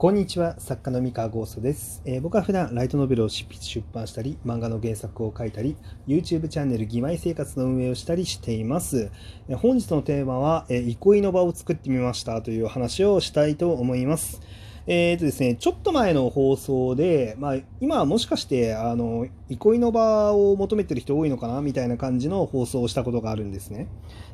こんにちは、作家の三河ゴーストです、えー、僕は普段ライトノベルを執筆出版したり、漫画の原作を書いたり、YouTube チャンネル義妹生活の運営をしたりしています。えー、本日のテーマは、えー、憩いの場を作ってみましたという話をしたいと思います。えーとですね、ちょっと前の放送で、まあ、今はもしかしてあの憩いの場を求めてる人多いのかなみたいな感じの放送をしたことがあるんですね。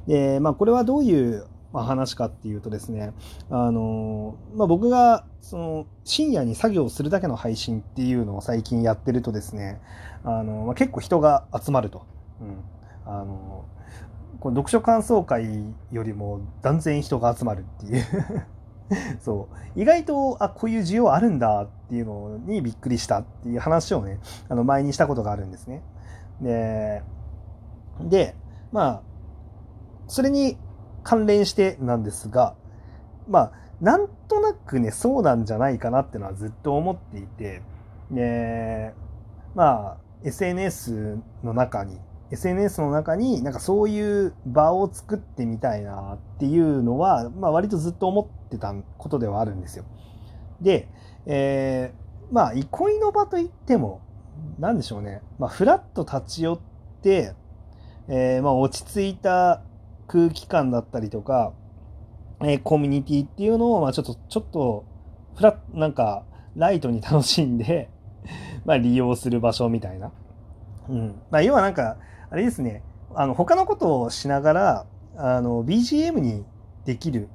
で、まあ、これはどういうまあ、話かっていうとですね、あのまあ、僕がその深夜に作業するだけの配信っていうのを最近やってるとですね、あのまあ、結構人が集まると。うんあのこの読書感想会よりも断然人が集まるっていう そう意外とあこういう需要あるんだっていうのにびっくりしたっていう話をねあの前にしたことがあるんですね。ででまあそれに関連してなんですが、まあ、なんとなくね、そうなんじゃないかなってのはずっと思っていて、ね、まあ、SNS の中に、SNS の中になんかそういう場を作ってみたいなっていうのは、まあ割とずっと思ってたことではあるんですよ。で、えー、まあ、憩いの場といっても、何でしょうね。まあ、ふらっと立ち寄って、えー、まあ、落ち着いた空気感だったりとか、えー、コミュニティっていうのを、まあちょっと、ちょっと、フラなんか、ライトに楽しんで まあ利用する場所みたいな。うん。まあ要はなんか、あれですね、あの、他のことをしながら、あの、BGM にできる。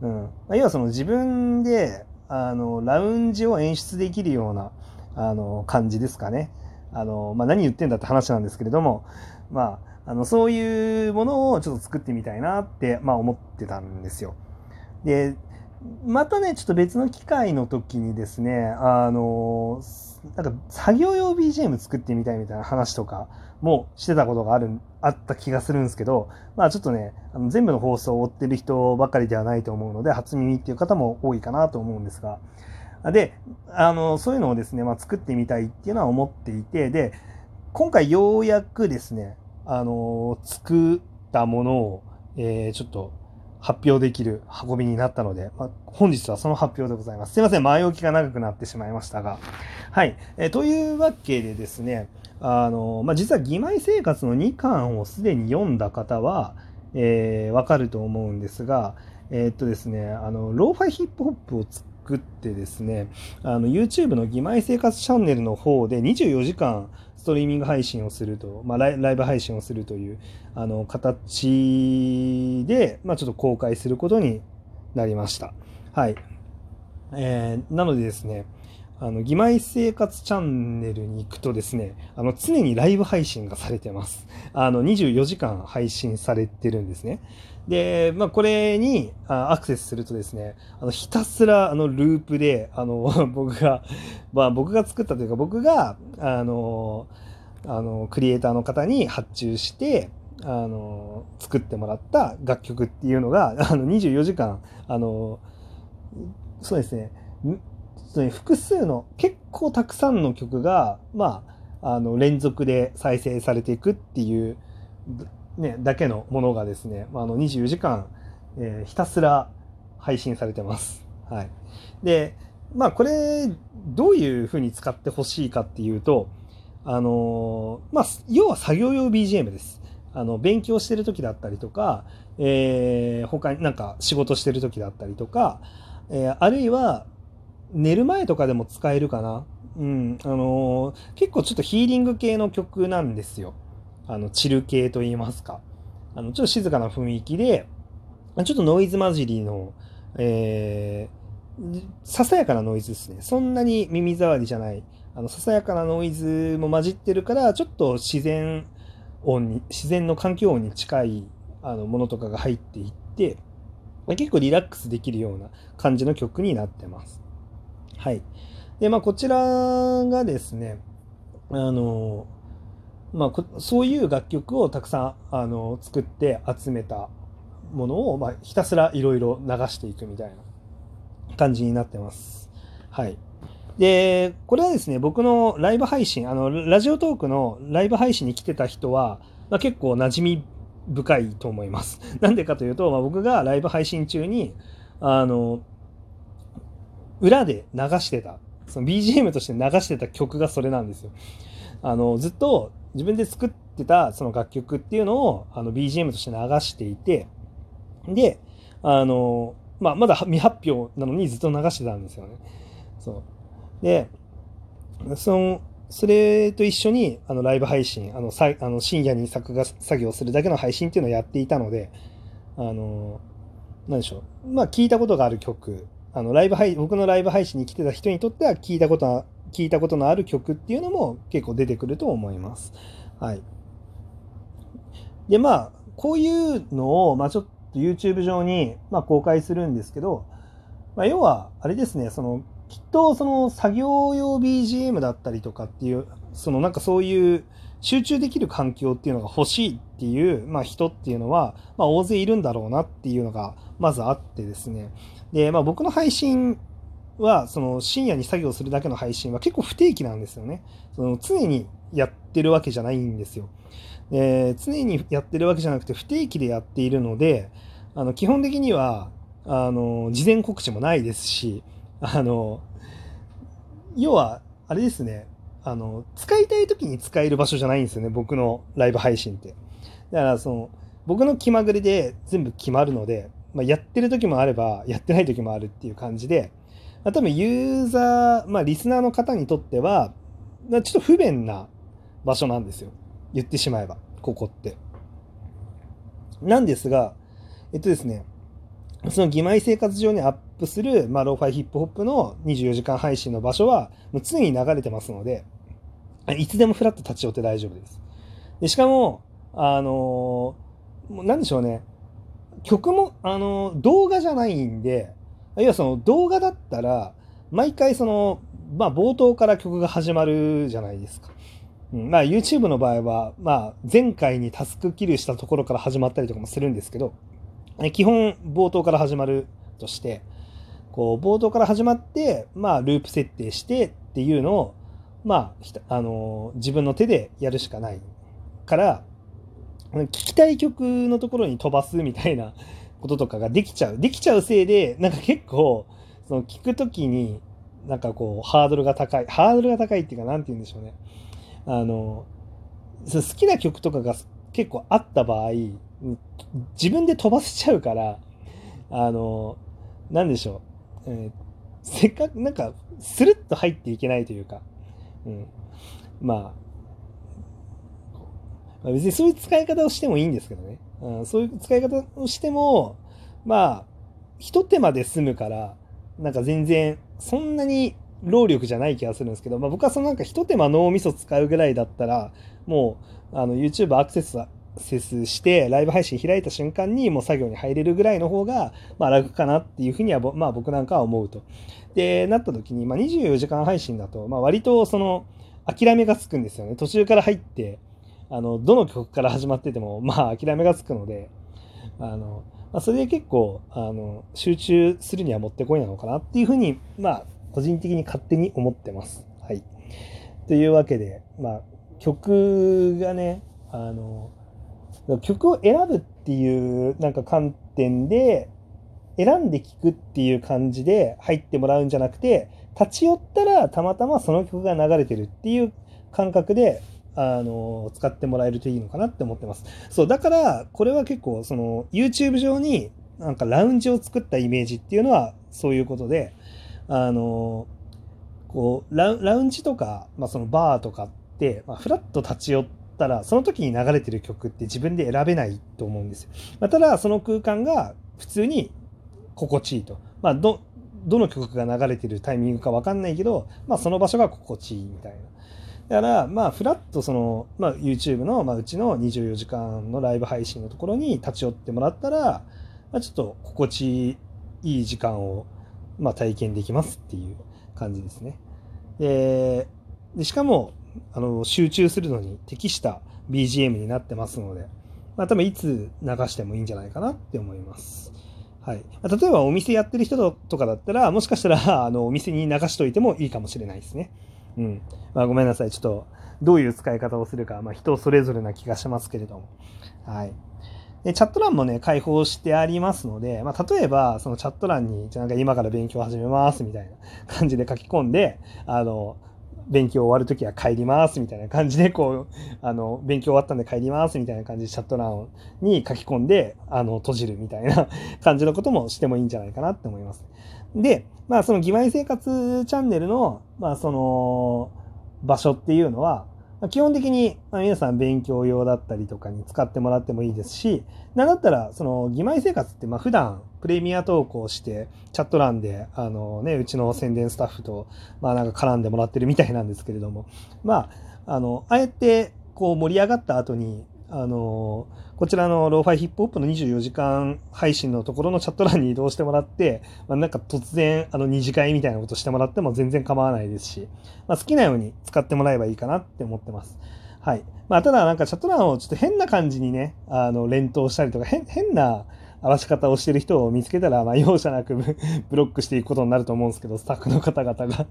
うん。まあ、要はその自分で、あの、ラウンジを演出できるような、あの、感じですかね。あの、まあ何言ってんだって話なんですけれども、まあ、あの、そういうものをちょっと作ってみたいなって、まあ思ってたんですよ。で、またね、ちょっと別の機会の時にですね、あの、なんか作業用 BGM 作ってみたいみたいな話とかもしてたことがある、あった気がするんですけど、まあちょっとね、あの全部の放送を追ってる人ばかりではないと思うので、初耳っていう方も多いかなと思うんですが、で、あの、そういうのをですね、まあ作ってみたいっていうのは思っていて、で、今回ようやくですね、あの作ったものを、えー、ちょっと発表できる運びになったので、まあ、本日はその発表でございます。すいません、前置きが長くなってしまいましたが。はい。えー、というわけでですね、あのまあ、実は義妹生活の2巻をすでに読んだ方は、えー、わかると思うんですが、えー、っとですね、あの、ローファイヒップホップを作ってですね、あの、YouTube の義妹生活チャンネルの方で24時間ストリーミング配信をすると、まあ、ライブ配信をするというあの形で、まあ、ちょっと公開することになりました。はい。えー、なのでですね、あの、義妹生活チャンネルに行くとですね、あの、常にライブ配信がされてます。あの、24時間配信されてるんですね。で、まあ、これにアクセスするとですね、あのひたすらあのループで、あの、僕が、まあ、僕が作ったというか、僕が、あの、あの、クリエイターの方に発注して、あの、作ってもらった楽曲っていうのが、あの、24時間、あの、そうですね、複数の、結構たくさんの曲が、まあ、あの、連続で再生されていくっていうね、だけのものがですね、あの24時間、えー、ひたすら配信されてます。はい。で、まあこれ、どういうふうに使ってほしいかっていうと、あのー、まあ、要は作業用 BGM です。あの、勉強してる時だったりとか、えー、他になんか仕事してる時だったりとか、えー、あるいは寝る前とかでも使えるかな？うん、あのー、結構ちょっとヒーリング系の曲なんですよ。あの、チル系と言いますか。あの、ちょっと静かな雰囲気で、ちょっとノイズ混じりの、えー、ささやかなノイズですね。そんなに耳障りじゃない。あの、ささやかなノイズも混じってるから、ちょっと自然音に、自然の環境音に近いあのものとかが入っていって、結構リラックスできるような感じの曲になってます。はい。で、まあ、こちらがですね、あの、まあ、そういう楽曲をたくさんあの作って集めたものを、まあ、ひたすらいろいろ流していくみたいな感じになってます。はい。で、これはですね、僕のライブ配信、あの、ラジオトークのライブ配信に来てた人は、まあ、結構馴染み深いと思います。なんでかというと、まあ、僕がライブ配信中に、あの、裏で流してた、その BGM として流してた曲がそれなんですよ。あの、ずっと自分で作ってたその楽曲っていうのをあの BGM として流していて、で、あの、まあ、まだ未発表なのにずっと流してたんですよね。そう。で、その、それと一緒にあのライブ配信、あのさあの深夜に作画作業するだけの配信っていうのをやっていたので、あの、なんでしょう。まあ、聞いたことがある曲、あのライブ配僕のライブ配信に来てた人にとっては聞いたこと聞いたことのある曲っていうのも結構出てくると思います。はい。で、まあ、こういうのを、まあ、ちょっと YouTube 上に、まあ、公開するんですけど、まあ、要は、あれですね、その、きっとその作業用 BGM だったりとかっていう、そのなんかそういう集中できる環境っていうのが欲しいっていう、まあ、人っていうのは、まあ、大勢いるんだろうなっていうのがまずあってですね。で、まあ、僕の配信は、その深夜に作業するだけの配信は結構不定期なんですよね。その常にやってるわけじゃないんですよ。で常にやってるわけじゃなくて不定期でやっているので、あの基本的にはあの事前告知もないですし、あの、要は、あれですね、あの、使いたい時に使える場所じゃないんですよね、僕のライブ配信って。だから、その、僕の気まぐれで全部決まるので、まあ、やってる時もあれば、やってない時もあるっていう感じで、まあ、多分ユーザー、まあ、リスナーの方にとっては、ちょっと不便な場所なんですよ。言ってしまえば、ここって。なんですが、えっとですね、その義妹生活上にアップする、まあ、ローファイヒップホップの24時間配信の場所は、もう常に流れてますので、いつでもフラット立ち寄って大丈夫です。でしかも、あのー、なんでしょうね、曲も、あの、動画じゃないんで、要はその動画だったら、毎回その、まあ、冒頭から曲が始まるじゃないですか。うん、まあ、YouTube の場合は、まあ、前回にタスクキルしたところから始まったりとかもするんですけど、基本冒頭から始まるとして、こう冒頭から始まって、まあ、ループ設定してっていうのを、まあ、あの自分の手でやるしかないから聴きたい曲のところに飛ばすみたいな こととかができちゃう。できちゃうせいでなんか結構その聞くときになんかこうハードルが高い。ハードルが高いっていうか何て言うんでしょうね。あの好きな曲とかが結構あった場合自分で飛ばせちゃうからあの何でしょう、えー、せっかくなんかスルッと入っていけないというか、うん、まあま別にそういう使い方をしてもいいんですけどね、うん、そういう使い方をしてもまあ一手間で済むからなんか全然そんなに労力じゃない気がするんですけど、まあ、僕はそのなんか一手間脳みそ使うぐらいだったらもうあの YouTube アクセスセスしてライブ配信開いた瞬間にもう作業に入れるぐらいの方が、まあ、楽かなっていうふうには、まあ、僕なんかは思うと。で、なった時に、まあ、24時間配信だと、まあ、割とその諦めがつくんですよね。途中から入って、あの、どの曲から始まってても、まあ、諦めがつくので、あの、まあ、それで結構、あの、集中するにはもってこいなのかなっていうふうに、まあ、個人的に勝手に思ってます。はい。というわけで、まあ、曲がね、あの、曲を選ぶっていうなんか観点で選んで聴くっていう感じで入ってもらうんじゃなくて立ち寄ったらたまたまその曲が流れてるっていう感覚であの使ってもらえるといいのかなって思ってます。そうだからこれは結構その YouTube 上になんかラウンジを作ったイメージっていうのはそういうことであのこうラウンジとか、まあ、そのバーとかって、まあ、フラッと立ち寄ったら、その時に流れてる曲って自分で選べないと思うんですよ。まあ、ただ、その空間が普通に心地いいと。まあ、ど、どの曲が流れてるタイミングかわかんないけど、まあ、その場所が心地いいみたいな。だから、まあ、フラッとその、まあ、YouTube の、まあ、うちの24時間のライブ配信のところに立ち寄ってもらったら、まあ、ちょっと心地いい時間を、まあ、体験できますっていう感じですね。で、でしかも、あの集中するのに適した BGM になってますので、まあ、多分いつ流してもいいんじゃないかなって思います。はい、例えばお店やってる人とかだったら、もしかしたらあのお店に流しといてもいいかもしれないですね。うん。まあ、ごめんなさい。ちょっとどういう使い方をするか、まあ、人それぞれな気がしますけれども。はい。で、チャット欄もね、開放してありますので、まあ、例えば、そのチャット欄に、じゃなんか今から勉強始めますみたいな感じで書き込んで、あの、勉強終わるときは帰りますみたいな感じで、こう、あの、勉強終わったんで帰りますみたいな感じでチャット欄に書き込んで、あの、閉じるみたいな 感じのこともしてもいいんじゃないかなって思います。で、まあ、その義妹生活チャンネルの、まあ、その、場所っていうのは、ま基本的に皆さん勉強用だったりとかに使ってもらってもいいですし、なんだったら、その、義妹生活って、まあ普段プレミア投稿して、チャット欄で、あのね、うちの宣伝スタッフと、まあなんか絡んでもらってるみたいなんですけれども、まあ、あの、あえて、こう盛り上がった後に、あの、こちらのローファイヒップホップの24時間配信のところのチャット欄に移動してもらって、まあ、なんか突然、あの、二次会みたいなことしてもらっても全然構わないですし、まあ、好きなように使ってもらえばいいかなって思ってます。はい。まあ、ただなんかチャット欄をちょっと変な感じにね、あの、連投したりとか、変、変な、合わし方をしてる人を見つけたら、まあ、容赦なく ブロックしていくことになると思うんですけど、スタッフの方々が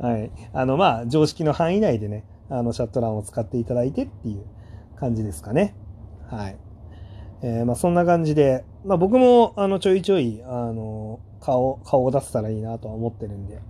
はい。あの、まあ、常識の範囲内でね、あの、チャット欄を使っていただいてっていう感じですかね。はい。えー、まあそんな感じで、まあ僕もあのちょいちょい、あの、顔、顔を出せたらいいなとは思ってるんで、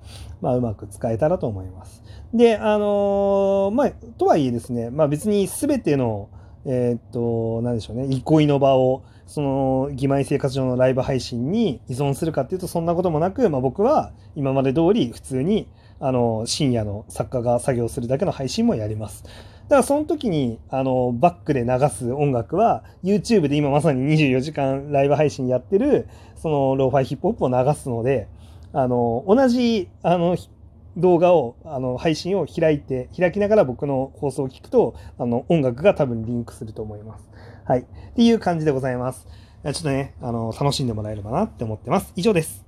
まあうまく使えたらと思います。で、あのー、まあ、とはいえですね、まあ別に全ての、えー、っと、なんでしょうね、憩いの場を、その、義妹生活上のライブ配信に依存するかっていうと、そんなこともなく、まあ僕は今まで通り普通に、あの、深夜の作家が作業するだけの配信もやります。だからその時に、あの、バックで流す音楽は、YouTube で今まさに24時間ライブ配信やってる、その、ローファイヒップホップを流すので、あの、同じ、あの、動画を、あの、配信を開いて、開きながら僕の放送を聞くと、あの、音楽が多分リンクすると思います。はい。っていう感じでございます。ちょっとね、あの、楽しんでもらえればなって思ってます。以上です。